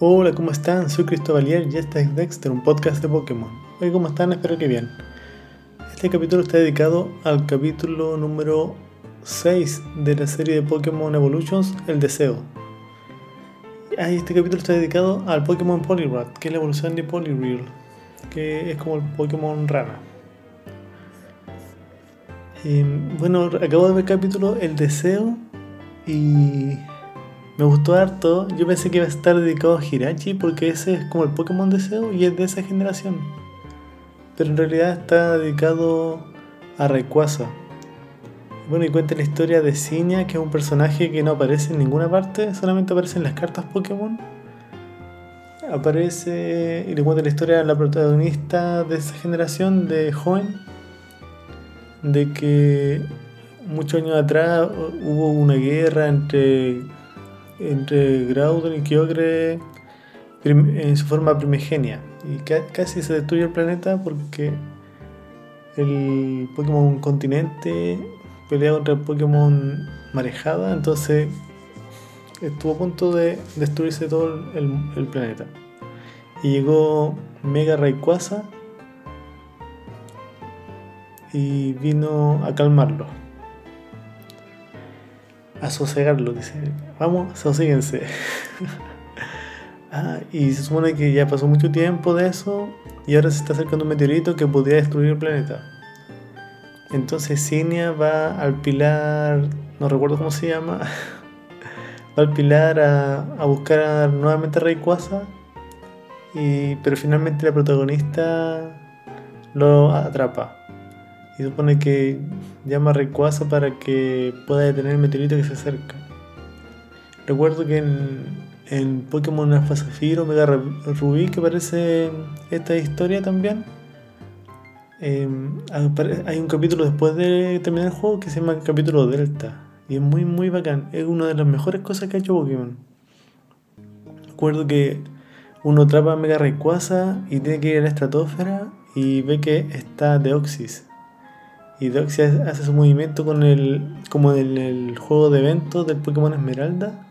Hola, ¿cómo están? Soy Cristóbalier y este es Dexter, un podcast de Pokémon. Hoy, ¿cómo están? Espero que bien. Este capítulo está dedicado al capítulo número 6 de la serie de Pokémon Evolutions, El Deseo. Este capítulo está dedicado al Pokémon Poliwrath, que es la evolución de Poliwhirl, que es como el Pokémon rana. Y, bueno, acabo de ver el capítulo El Deseo y me gustó harto. Yo pensé que iba a estar dedicado a Hirachi porque ese es como el Pokémon Deseo y es de esa generación. Pero en realidad está dedicado a Rayquaza. Bueno, y cuenta la historia de Cinia, que es un personaje que no aparece en ninguna parte, solamente aparece en las cartas Pokémon. Aparece y le cuenta la historia a la protagonista de esa generación de joven, de que muchos años atrás hubo una guerra entre entre Groudon y Kyogre en su forma primigenia. Y casi se destruye el planeta porque el Pokémon continente pelea contra el Pokémon marejada, entonces estuvo a punto de destruirse todo el, planeta. Y llegó Mega Rayquaza y vino a calmarlo a sosegarlo, dice, vamos, sosíguense. ah, y se supone que ya pasó mucho tiempo de eso y ahora se está acercando un meteorito que podría destruir el planeta. Entonces Cinia va al pilar, no recuerdo cómo se llama, va al pilar a, a buscar nuevamente a Rayquaza, y, pero finalmente la protagonista lo atrapa. Y supone que llama a Rayquaza para que pueda detener el meteorito que se acerca. Recuerdo que en, Pokémon Alpha Zafiro, Mega Rubí, que aparece esta historia también. Em, hay un capítulo después de terminar el juego que se llama capítulo Delta. Y es muy, muy bacán. Es una de las mejores cosas que ha hecho Pokémon. Recuerdo que uno atrapa a Mega Rayquaza y tiene que ir a la estratosfera y ve que está Deoxys y Doxia hace su movimiento con el. como en el juego de eventos del Pokémon Esmeralda.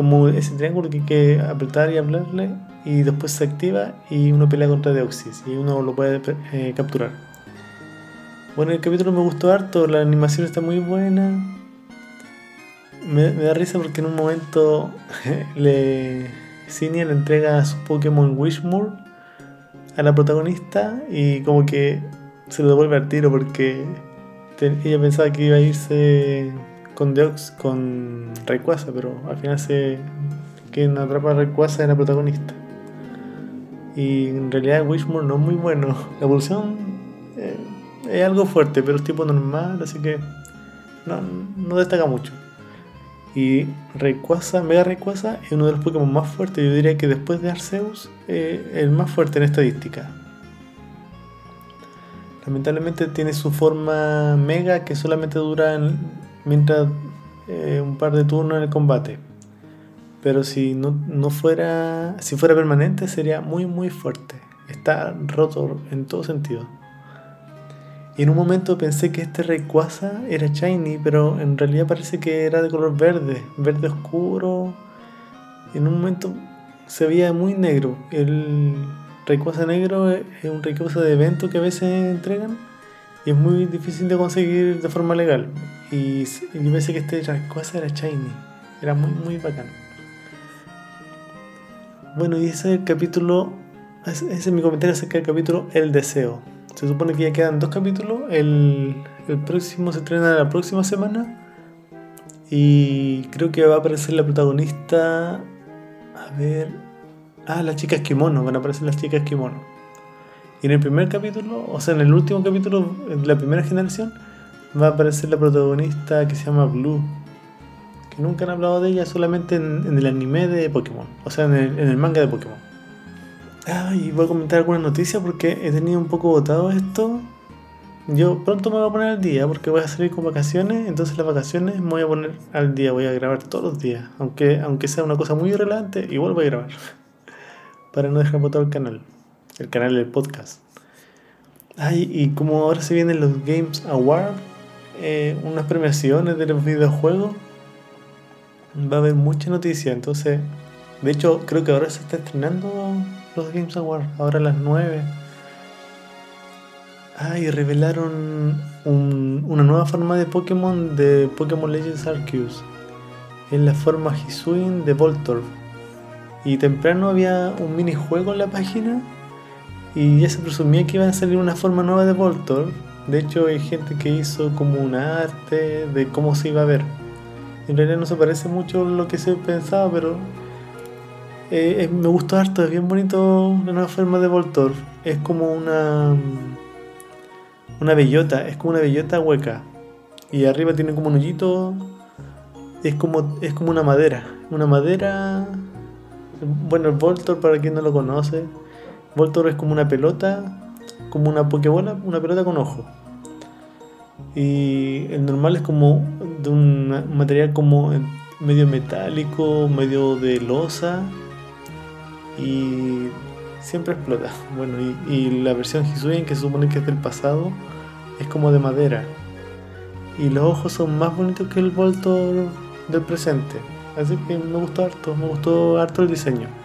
Como ese triángulo que hay que apretar y hablarle. Y después se activa y uno pelea contra Deoxys. Y uno lo puede eh, capturar. Bueno, el capítulo me gustó harto. La animación está muy buena. Me, da risa porque en un momento le. Le entrega a su Pokémon Wishmore a la protagonista. Y como que se lo devuelve al tiro porque ella pensaba que iba a irse con Deox, con Rayquaza, pero al final se quien atrapa a Rayquaza es la protagonista. Y en realidad Wishmore no es muy bueno. La evolución eh, es algo fuerte, pero es tipo normal, así que no, destaca mucho. Y Rayquaza, Mega Rayquaza, es uno de los Pokémon más fuertes. Yo diría que después de Arceus, eh, el más fuerte en estadística. Lamentablemente tiene su forma mega que solamente dura mientras eh, un par de turnos en el combate. Pero si no, fuera. Si fuera permanente sería muy muy fuerte. Está roto en todo sentido. Y en un momento pensé que este Rayquaza era shiny, pero en realidad parece que era de color verde, verde oscuro. En un momento se veía muy negro. El, Rayquaza negro es un Rayquaza de evento que a veces entregan y es muy difícil de conseguir de forma legal. Y, yo pensé que este Rayquaza era shiny, era muy, muy bacán. Bueno, y ese es el capítulo, ese es mi comentario acerca del capítulo El Deseo. Se supone que ya quedan dos capítulos, el, el próximo se estrena la próxima semana y creo que va a aparecer la protagonista, a ver, Ah, las chicas kimono, van a aparecer las chicas kimono. Y en el primer capítulo, o sea, en el último capítulo de la primera generación, va a aparecer la protagonista que se llama Blue. Que nunca han hablado de ella, solamente en, el anime de Pokémon. O sea, en el, manga de Pokémon. Ah, y voy a comentar alguna noticia porque he tenido un poco votado esto. Yo pronto me voy a poner al día porque voy a salir con vacaciones. Entonces las vacaciones me voy a poner al día. Voy a grabar todos los días. Aunque, aunque sea una cosa muy irrelevante, igual voy a grabar para no dejar botado el canal, el canal del podcast. Ay, y como ahora se vienen los Games Awards, eh, unas premiaciones de los videojuegos, va a haber mucha noticia, entonces De hecho, creo que ahora se está estrenando los Games Awards, ahora a las 9. Ah, y revelaron una nueva forma de Pokémon de Pokémon Legends Arceus. En la forma Hisuian de Voltorb. Y temprano había un minijuego en la página y ya se presumía que iba a salir una forma nueva de Voltorb. De hecho, hay gente que hizo como un arte de cómo se iba a ver. En realidad no se parece mucho a lo que se pensaba, pero eh, me gustó harto. Es bien bonito la nueva forma de Voltorb. Es como una una bellota, es como una bellota hueca. Y arriba tiene como un hoyito. Es como, es como una madera. Una madera. Bueno, el Voltor, para quien no lo conoce, Voltor es como una pelota, como una pokebola, una pelota con ojo. Y el normal es como de un material como medio metálico, medio de losa. Y siempre explota. Bueno, y, la versión Hisuian, que se supone que es del pasado, es como de madera. Y los ojos son más bonitos que el Voltor del presente. Así que me gustó harto, me gustó harto el diseño.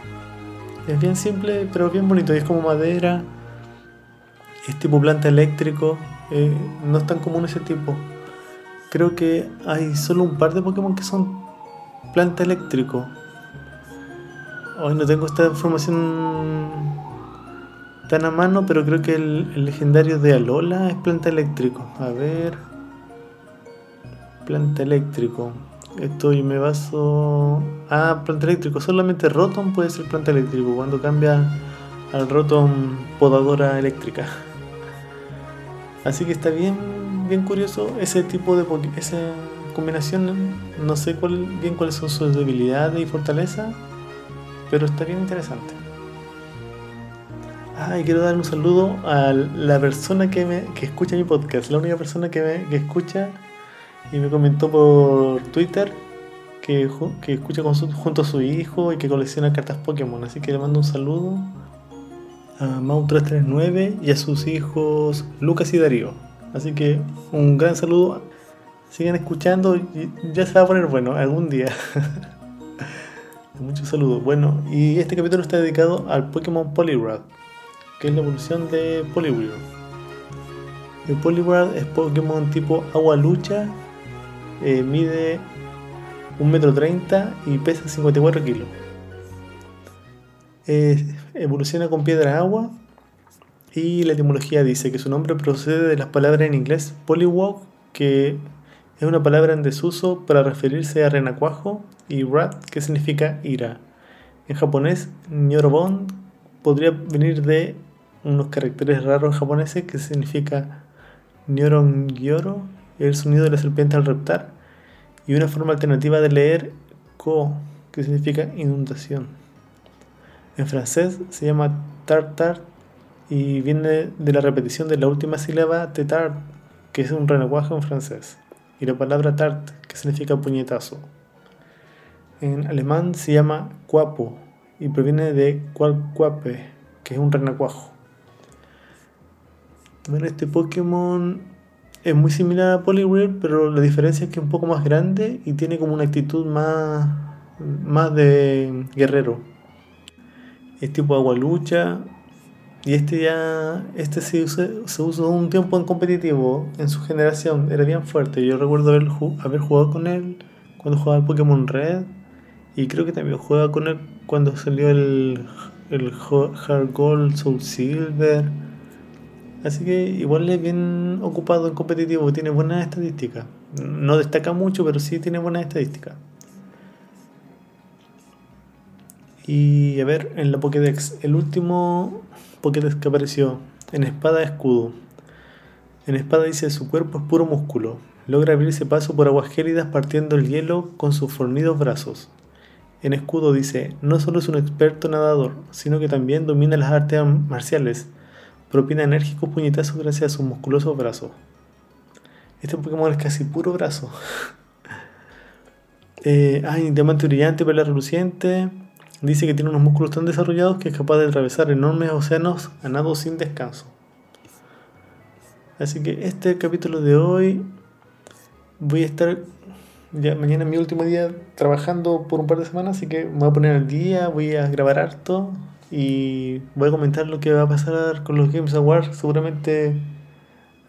Es bien simple, pero bien bonito. Y es como madera. Es tipo planta eléctrico. Eh, no es tan común ese tipo. Creo que hay solo un par de Pokémon que son planta eléctrico. Hoy no tengo esta información tan a mano, pero creo que el, legendario de Alola es planta eléctrico. A ver. Planta eléctrico. Esto y me baso. Ah, planta eléctrico. Solamente Rotom puede ser planta eléctrico. Cuando cambia al Rotom podadora eléctrica. Así que está bien, bien curioso ese tipo de esa combinación. No sé bien cuáles son sus debilidades y fortalezas, pero está bien interesante. Ah, y quiero dar un saludo a la persona que, me, que escucha mi podcast, la única persona que, me, que escucha y me comentó por Twitter que, escucha junto a su hijo y que colecciona cartas Pokémon. Así que le mando un saludo a Mau339 y a sus hijos Lucas y Darío. Así que un gran saludo. Sigan escuchando y ya se va a poner bueno algún día. Muchos saludos. Bueno, y este capítulo está dedicado al Pokémon Poliwrath, que es la evolución de Poliwrath. El Poliwrath es Pokémon tipo agua lucha eh, mide 1,30 m y pesa 54 kilos. evoluciona con piedra agua y la etimología dice que su nombre procede de las palabras en inglés polywog, que es una palabra en desuso para referirse a renacuajo, y rat, que significa ira. En japonés, nyorobon podría venir de unos caracteres raros japoneses que significa nyoron el sonido de la serpiente al reptar, y una forma alternativa de leer ko, que significa inundación. En francés se llama tartar y viene de la repetición de la última sílaba tetar, que es un renacuaje en francés, y la palabra tart, que significa puñetazo. En alemán se llama cuapo y proviene de cualcuape, que es un renacuajo. Bueno, este Pokémon es muy similar a Poliwhirl, pero la diferencia es que es un poco más grande y tiene como una actitud más, más de guerrero. Es tipo agua lucha. Y este ya, este se se usó un tiempo en competitivo, en su generación, era bien fuerte. Yo recuerdo haber, haber jugado con él cuando jugaba el Pokémon Red. Y creo que también jugaba con él cuando salió el, el Hard Gold, Soul Silver Así que igual es bien ocupado en competitivo, tiene buenas estadísticas. No destaca mucho, pero sí tiene buenas estadísticas. Y a ver, en la Pokédex, el último Pokédex que apareció, en espada escudo. En espada dice su cuerpo es puro músculo. Logra abrirse paso por aguas gélidas partiendo el hielo con sus fornidos brazos. En escudo dice, no solo es un experto nadador, sino que también domina las artes marciales propina enérgicos puñetazos gracias a sus musculosos brazos. Este Pokémon es casi puro brazo. eh, ay, diamante brillante, perla reluciente. Dice que tiene unos músculos tan desarrollados que es capaz de atravesar enormes océanos a nado sin descanso. Así que este capítulo de hoy voy a estar ya mañana es mi último día trabajando por un par de semanas, así que me voy a poner al día, voy a grabar harto y voy a comentar lo que va a pasar con los Games Awards. Seguramente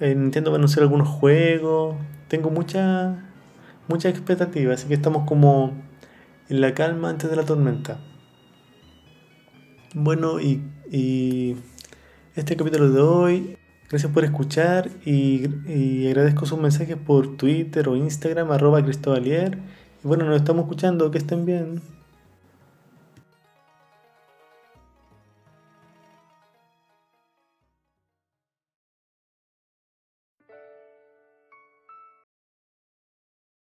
eh, Nintendo va a anunciar algunos juegos. Tengo mucha, mucha expectativa, así que estamos como en la calma antes de la tormenta. Bueno, y, y este capítulo de hoy, gracias por escuchar y, y agradezco sus mensajes por Twitter o Instagram, arroba Cristobalier. Y bueno, nos estamos escuchando, que estén bien.